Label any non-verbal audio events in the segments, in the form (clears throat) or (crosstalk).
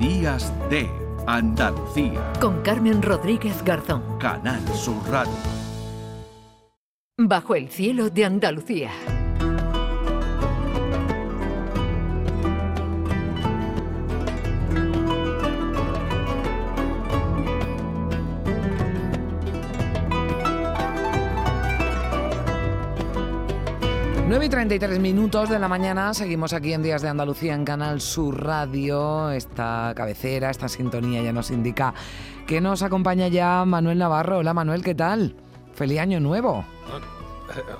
Días de Andalucía. Con Carmen Rodríguez Garzón. Canal Sur Radio. Bajo el cielo de Andalucía. 9 y 33 minutos de la mañana, seguimos aquí en Días de Andalucía en Canal Sur Radio. Esta cabecera, esta sintonía ya nos indica que nos acompaña ya Manuel Navarro. Hola Manuel, ¿qué tal? Feliz año nuevo.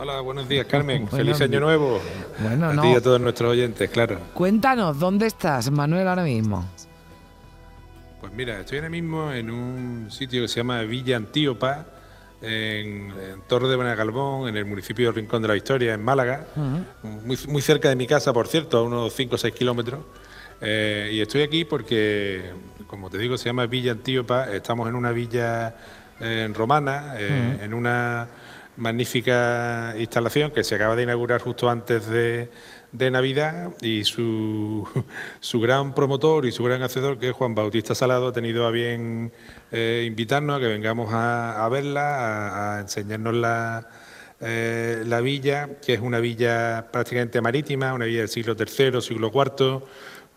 Hola, buenos días Carmen. (laughs) Feliz año nuevo. Bueno, a ti a todos nuestros oyentes, claro. Cuéntanos, ¿dónde estás, Manuel, ahora mismo? Pues mira, estoy ahora mismo en un sitio que se llama Villa Antíopa en, Torre de Benagalbón, en el municipio de Rincón de la Victoria, en Málaga, muy, muy, cerca de mi casa, por cierto, a unos 5 o 6 kilómetros. Eh, y estoy aquí porque, como te digo, se llama Villa Antíopa, estamos en una villa eh, romana, eh, en una magnífica instalación que se acaba de inaugurar justo antes de, de Navidad y su, su, gran promotor y su gran hacedor, que es Juan Bautista Salado, ha tenido a bien eh, invitarnos a que vengamos a, verla, a, enseñarnos la, eh, la villa, que es una villa prácticamente marítima, una villa del siglo III, siglo IV,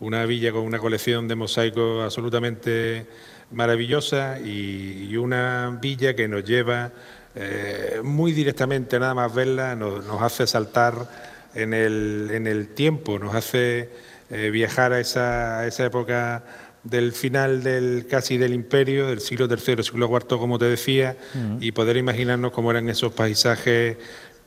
una villa con una colección de mosaicos absolutamente maravillosa y, una villa que nos lleva eh, muy directamente, nada más verla, nos, nos hace saltar en el, en el tiempo, nos hace viajar a esa, a esa época del final del casi del imperio, del siglo III, siglo IV, como te decía, y poder imaginarnos cómo eran esos paisajes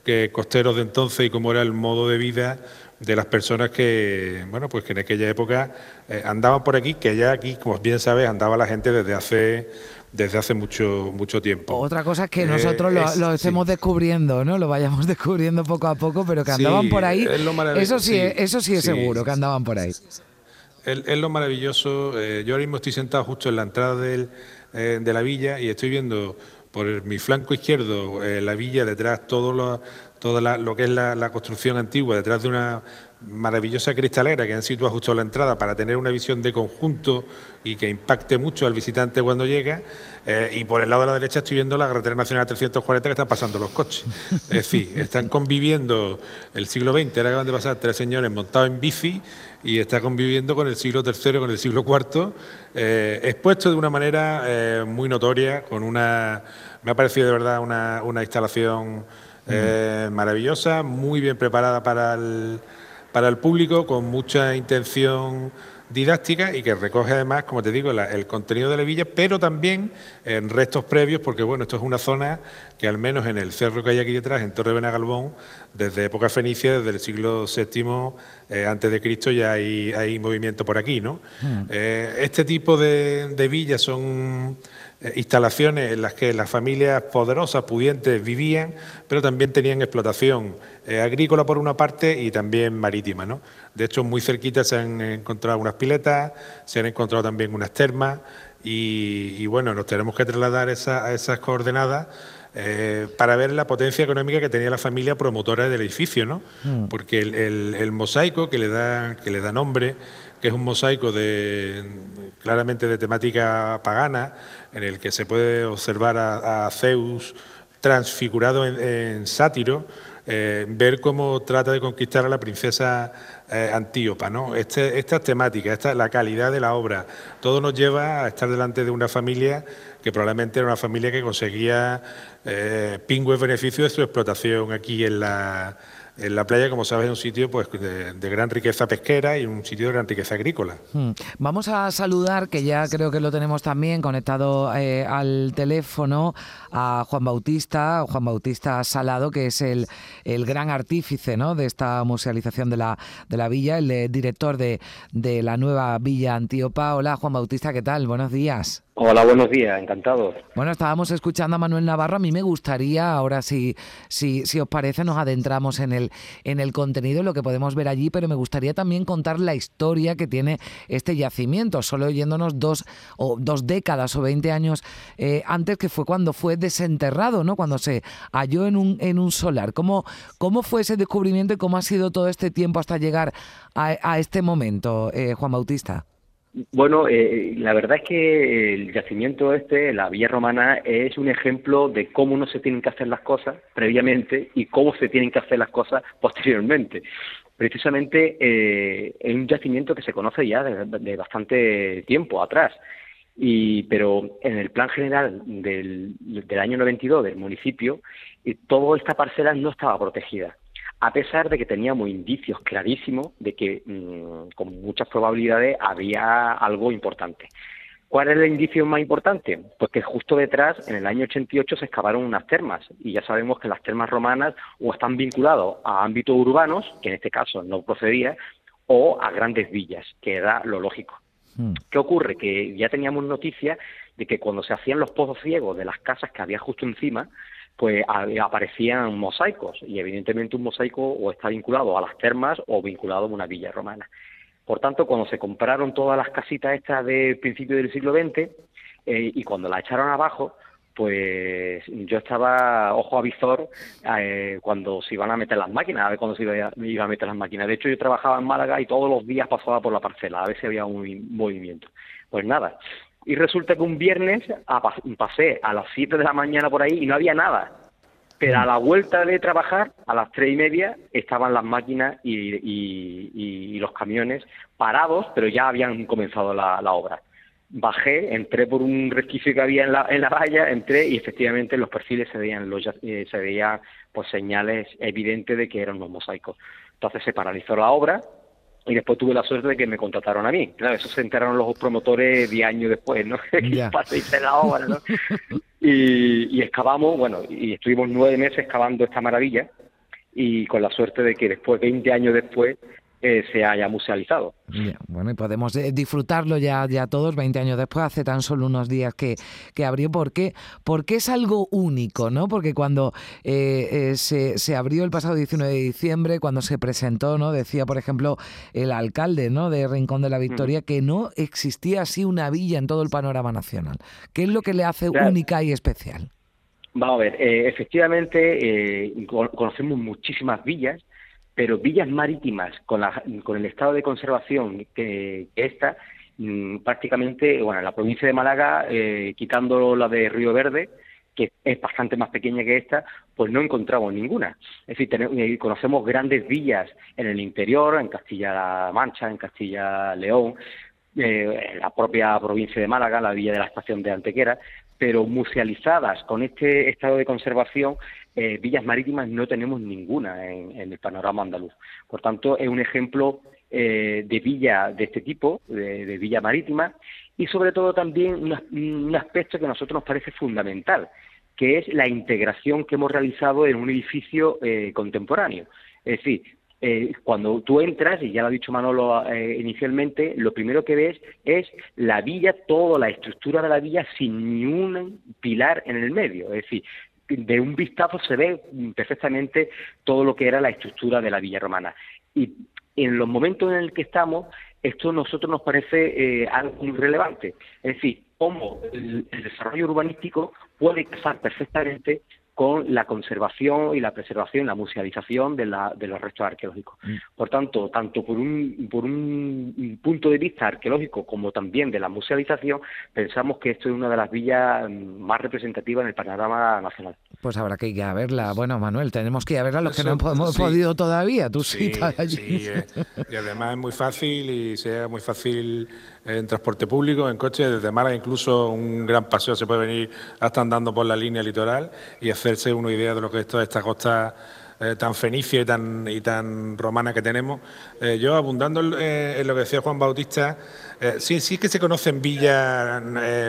que, costeros de entonces y cómo era el modo de vida de las personas que, bueno, pues que en aquella época eh, andaban por aquí, que ya aquí, como bien sabes, andaba la gente desde hace desde hace mucho mucho tiempo. Otra cosa es que nosotros lo, eh, estemos descubriendo, ¿no? Lo vayamos (laughs) descubriendo poco a poco, pero que andaban por ahí. eso sí, eso sí es seguro, que andaban por ahí. Es, lo maravilloso. Eh, yo ahora mismo estoy sentado justo en la entrada eh, de la villa y estoy viendo por mi flanco izquierdo eh, la villa, detrás todo lo, todo lo que es la, construcción antigua, detrás de una maravillosa cristalera que han situado justo a la entrada para tener una visión de conjunto y que impacte mucho al visitante cuando llega. Eh, y por el lado de la derecha estoy viendo la carretera nacional 340 que están pasando los coches. Es decir, están conviviendo el siglo XX, ahora acaban de pasar tres señores montados en bici y está conviviendo con el siglo III, con el siglo IV, eh, expuesto de una manera eh, muy notoria, con una, me ha parecido de verdad una, una instalación maravillosa, muy bien preparada para el para el público con mucha intención didáctica y que recoge además, como te digo, el contenido de la villa, pero también en restos previos, porque bueno, esto es una zona que al menos en el cerro que hay aquí detrás, en Torre Benagalbón, desde época fenicia, desde el siglo VII eh, antes de Cristo, ya hay, hay movimiento por aquí, ¿no? Hmm. Eh, este tipo de, de villas son eh, instalaciones en las que las familias poderosas, pudientes, vivían, pero también tenían explotación eh, agrícola por una parte y también marítima. ¿no? De hecho, muy cerquita se han encontrado unas piletas, se han encontrado también unas termas y, bueno, nos tenemos que trasladar a esas coordenadas. Eh, para ver la potencia económica que tenía la familia promotora del edificio, ¿no? Mm. Porque el, mosaico que le da que le da nombre, que es un mosaico de claramente de temática pagana, en el que se puede observar a, Zeus transfigurado en, sátiro, eh, ver cómo trata de conquistar a la princesa eh, Antíopa. ¿no? Este, estas temáticas, esta, la calidad de la obra, todo nos lleva a estar delante de una familia que probablemente era una familia que conseguía eh, pingües beneficios de su explotación aquí en la en la playa, como sabes, es un sitio pues, de, gran riqueza pesquera y un sitio de gran riqueza agrícola. Hmm. Vamos a saludar, que ya creo que lo tenemos también conectado eh, al teléfono, a Juan Bautista, Juan Bautista Salado, que es el, el gran artífice ¿no? de esta musealización de la, de la villa, el eh, director de, de la nueva Villa Antíopa. Hola, Juan Bautista, ¿qué tal? Buenos días. Hola, buenos días, encantado. Bueno, estábamos escuchando a Manuel Navarro. A mí me gustaría, ahora si, si, si os parece, nos adentramos en el, en el contenido, lo que podemos ver allí, pero me gustaría también contar la historia que tiene este yacimiento, solo oyéndonos dos, o dos décadas o veinte años eh, antes, que fue cuando fue desenterrado, ¿no? Cuando se halló en un, en un solar. ¿Cómo, ¿Cómo fue ese descubrimiento y cómo ha sido todo este tiempo hasta llegar a, este momento, eh, Juan Bautista? Bueno, eh, la verdad es que el yacimiento este, la Villa Romana, es un ejemplo de cómo no se tienen que hacer las cosas previamente y cómo se tienen que hacer las cosas posteriormente. Precisamente eh, es un yacimiento que se conoce ya de, bastante tiempo atrás, y, pero en el plan general del, del año 92 del municipio, eh, toda esta parcela no estaba protegida a pesar de que teníamos indicios clarísimos de que mm, con muchas probabilidades había algo importante. ¿Cuál es el indicio más importante? Pues que justo detrás, en el año 88, se excavaron unas termas, y ya sabemos que las termas romanas o están vinculados a ámbitos urbanos, que en este caso no procedía, o a grandes villas, que era lo lógico. Hmm. ¿Qué ocurre? Que ya teníamos noticias de que cuando se hacían los pozos ciegos de las casas que había justo encima, pues aparecían mosaicos y evidentemente un mosaico o está vinculado a las termas o vinculado a una villa romana. Por tanto, cuando se compraron todas las casitas estas de principio del siglo XX eh, y cuando la echaron abajo, pues yo estaba ojo a visor eh, cuando se iban a meter las máquinas, a ver cuándo se iba, iba, a meter las máquinas. De hecho, yo trabajaba en Málaga y todos los días pasaba por la parcela a ver si había un movimiento. Pues nada, y resulta que un viernes pasé a las 7 de la mañana por ahí y no había nada. Pero a la vuelta de trabajar, a las tres y media, estaban las máquinas y, los camiones parados, pero ya habían comenzado la, obra. Bajé, entré por un resquicio que había en la, en la valla, entré y efectivamente en los perfiles se veían, los, eh, se veían pues, señales evidentes de que eran los mosaicos. Entonces se paralizó la obra, y después tuve la suerte de que me contrataron a mí. Claro, eso se enteraron los promotores diez años después, ¿no? (laughs) que la obra, ¿no? (laughs) y, y excavamos, bueno, y estuvimos nueve meses excavando esta maravilla y con la suerte de que después, 20 años después, eh, se haya musealizado. bueno, y podemos eh, disfrutarlo ya, ya todos 20 años después, hace tan solo unos días que, que abrió. ¿Por qué? Porque es algo único, ¿no? Porque cuando eh, se, se, abrió el pasado 19 de diciembre, cuando se presentó, ¿no? Decía, por ejemplo, el alcalde ¿no? de Rincón de la Victoria que no existía así una villa en todo el panorama nacional. ¿Qué es lo que le hace única y especial? Vamos a ver, efectivamente conocemos muchísimas villas, pero villas marítimas con, con el estado de conservación que, que esta, mm, prácticamente, bueno, en la provincia de Málaga, eh, quitando la de Río Verde, que es bastante más pequeña que esta, pues no encontramos ninguna. Es decir, eh, conocemos grandes villas en el interior, en Castilla-La Mancha, en Castilla-León, eh, en la propia provincia de Málaga, la villa de la estación de Antequera, pero musealizadas con este estado de conservación eh, villas marítimas no tenemos ninguna en, el panorama andaluz. Por tanto, es un ejemplo eh, de villa de este tipo, de, villa marítima, y sobre todo también un, aspecto que a nosotros nos parece fundamental, que es la integración que hemos realizado en un edificio eh, contemporáneo. Es decir, cuando tú entras, y ya lo ha dicho Manolo inicialmente, lo primero que ves es la villa, toda la estructura de la villa sin ni un pilar en el medio. Es decir, de un vistazo se ve perfectamente todo lo que era la estructura de la villa romana. Y en los momentos en el que estamos, esto a nosotros nos parece eh, algo muy relevante. Es decir, cómo el, desarrollo urbanístico puede casar perfectamente con la conservación y la preservación, la musealización de, los restos arqueológicos. Mm. Por tanto, tanto por un, por un punto de vista arqueológico como también de la musealización, pensamos que esto es una de las villas más representativas en el panorama nacional. Pues habrá que ir a verla. Bueno, Manuel, tenemos que ir a verla los que no hemos podido todavía. Tú sí, allí. Sí, eh. y además es muy fácil y sea muy fácil en transporte público, en coche, desde Málaga incluso un gran paseo se puede venir hasta andando por la línea litoral y hacerse una idea de lo que es toda esta costa eh, tan fenicia y tan, y tan romana que tenemos. Eh, yo, abundando en lo que decía Juan Bautista, sí, sí que se conocen villas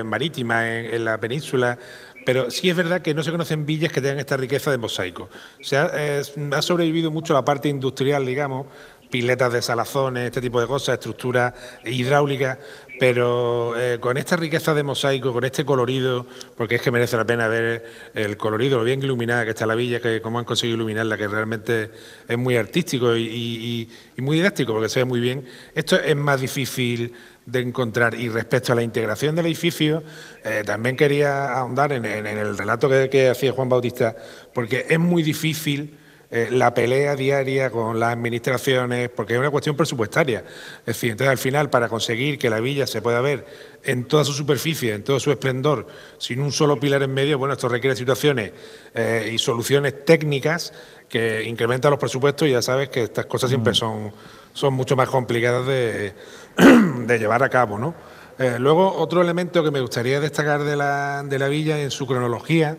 marítimas en, la península, pero sí es verdad que no se conocen villas que tengan esta riqueza de mosaico. O ha sobrevivido mucho la parte industrial, digamos, piletas de salazones, este tipo de cosas, estructuras hidráulicas, pero eh, con esta riqueza de mosaico, con este colorido, porque es que merece la pena ver el colorido, lo bien iluminada que está la villa, que cómo han conseguido iluminarla, que realmente es muy artístico y, muy didáctico, porque se ve muy bien. Esto es más difícil de encontrar. Y respecto a la integración del edificio, eh, también quería ahondar en, el relato que hacía Juan Bautista, porque es muy difícil eh, la pelea diaria con las administraciones, porque es una cuestión presupuestaria. Es decir, entonces al final, para conseguir que la villa se pueda ver en toda su superficie, en todo su esplendor, sin un solo pilar en medio, bueno, esto requiere situaciones eh, y soluciones técnicas que incrementan los presupuestos y ya sabes que estas cosas siempre son, son mucho más complicadas de, (clears throat) de llevar a cabo, ¿no? Eh, luego, otro elemento que me gustaría destacar de la, de la villa en su cronología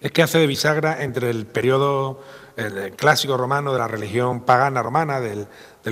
es que hace de bisagra entre el periodo clásico romano de la religión pagana romana, del,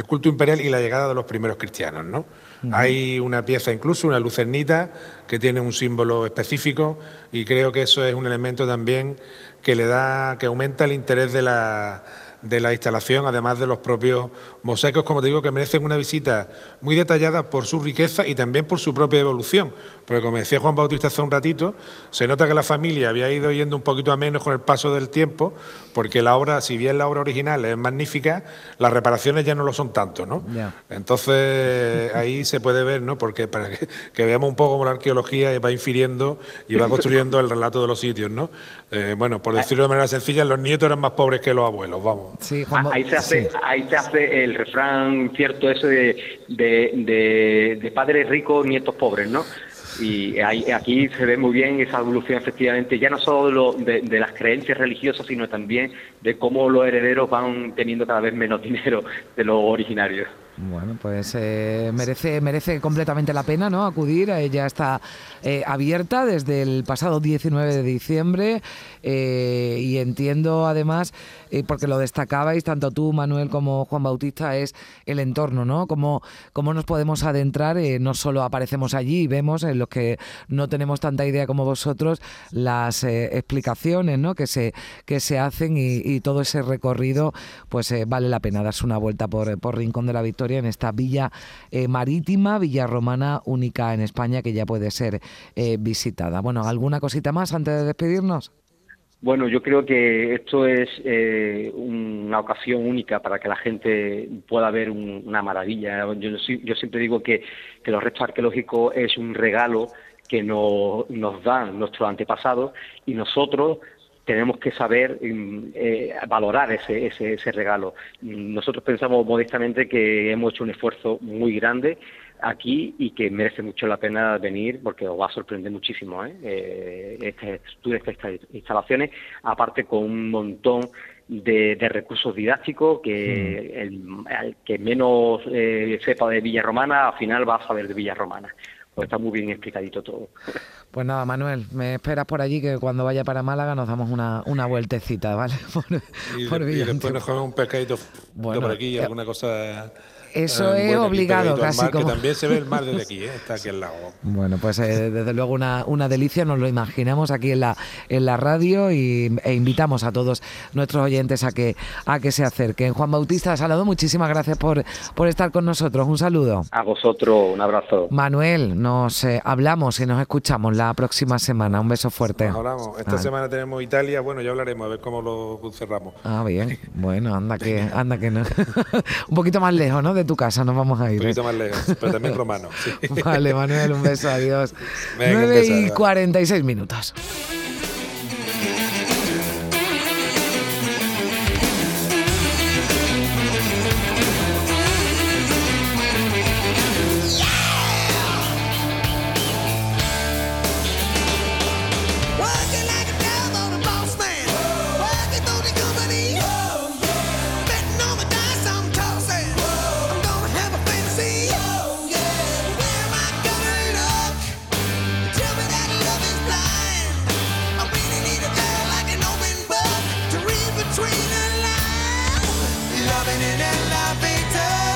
culto imperial y la llegada de los primeros cristianos. ¿no? Hay una pieza incluso, una lucernita, que tiene un símbolo específico y creo que eso es un elemento también que le da, que aumenta el interés de la de la instalación, además de los propios mosaicos, como te digo, que merecen una visita muy detallada por su riqueza y también por su propia evolución. Porque como decía Juan Bautista hace un ratito, se nota que la familia había ido yendo un poquito a menos con el paso del tiempo, porque la obra, si bien la obra original es magnífica, las reparaciones ya no lo son tanto, ¿no? Entonces ahí se puede ver, ¿no? Porque para que, veamos un poco cómo la arqueología va infiriendo y va construyendo el relato de los sitios, ¿no? Eh, bueno, por decirlo de manera sencilla, los nietos eran más pobres que los abuelos, vamos. Sí, ahí, se hace, ahí se hace el refrán cierto ese de, de, de padres ricos, nietos pobres, ¿no? Y aquí se ve muy bien esa evolución, efectivamente, ya no solo de, de, las creencias religiosas, sino también de cómo los herederos van teniendo cada vez menos (laughs) dinero de los originarios. Bueno, pues eh, merece, merece completamente la pena ¿no? acudir. Ella está eh, abierta desde el pasado 19 de diciembre eh, y entiendo además, porque lo destacabais tanto tú, Manuel, como Juan Bautista, es el entorno, ¿no? Cómo, cómo nos podemos adentrar, no solo aparecemos allí y vemos en los que no tenemos tanta idea como vosotros las explicaciones ¿no? que, se, que se hacen y, todo ese recorrido, pues vale la pena darse una vuelta por, por Rincón de la Victoria en esta villa eh, marítima, villa romana única en España que ya puede ser eh, visitada. Bueno, ¿alguna cosita más antes de despedirnos? Bueno, yo creo que esto es eh, una ocasión única para que la gente pueda ver una maravilla. Yo, yo siempre digo que, que los restos arqueológicos es un regalo que nos, nos dan nuestros antepasados y nosotros tenemos que saber mm, eh, valorar ese, ese, ese, regalo. Nosotros pensamos modestamente que hemos hecho un esfuerzo muy grande aquí y que merece mucho la pena venir porque os va a sorprender muchísimo ¿eh? eh estructura, estas instalaciones, aparte con un montón de, recursos didácticos que mm. el, que menos eh, sepa de Villa Romana al final va a saber de Villa Romana. Pues está muy bien explicadito todo. Pues nada, Manuel, me esperas por allí que cuando vaya para Málaga nos damos una, una vueltecita, ¿vale? (laughs) y, después nos comemos un pescadito por aquí y alguna cosa eso eh, es obligado, casi como. Que también se ve el (laughs) mar desde aquí, ¿eh? está aquí al lado. Bueno, pues eh, desde luego una, una delicia, nos lo imaginamos aquí en la, en la radio y, e invitamos a todos nuestros oyentes a que, a que se acerquen. Juan Bautista Salado, muchísimas gracias por, por estar con nosotros. Un saludo. A vosotros, un abrazo. Manuel, nos hablamos y nos escuchamos la próxima semana. Un beso fuerte. hablamos. Esta semana tenemos Italia, bueno, ya hablaremos, a ver cómo lo cerramos. Ah, bien. (laughs) Bueno, anda que, anda que no. (laughs) Un poquito más lejos, ¿no? De tu casa nos vamos a ir. Un poquito ¿eh? más lejos, pero también romano. (laughs) Vale, Manuel, un beso, adiós. 9 y 46 minutos. loving in elevators.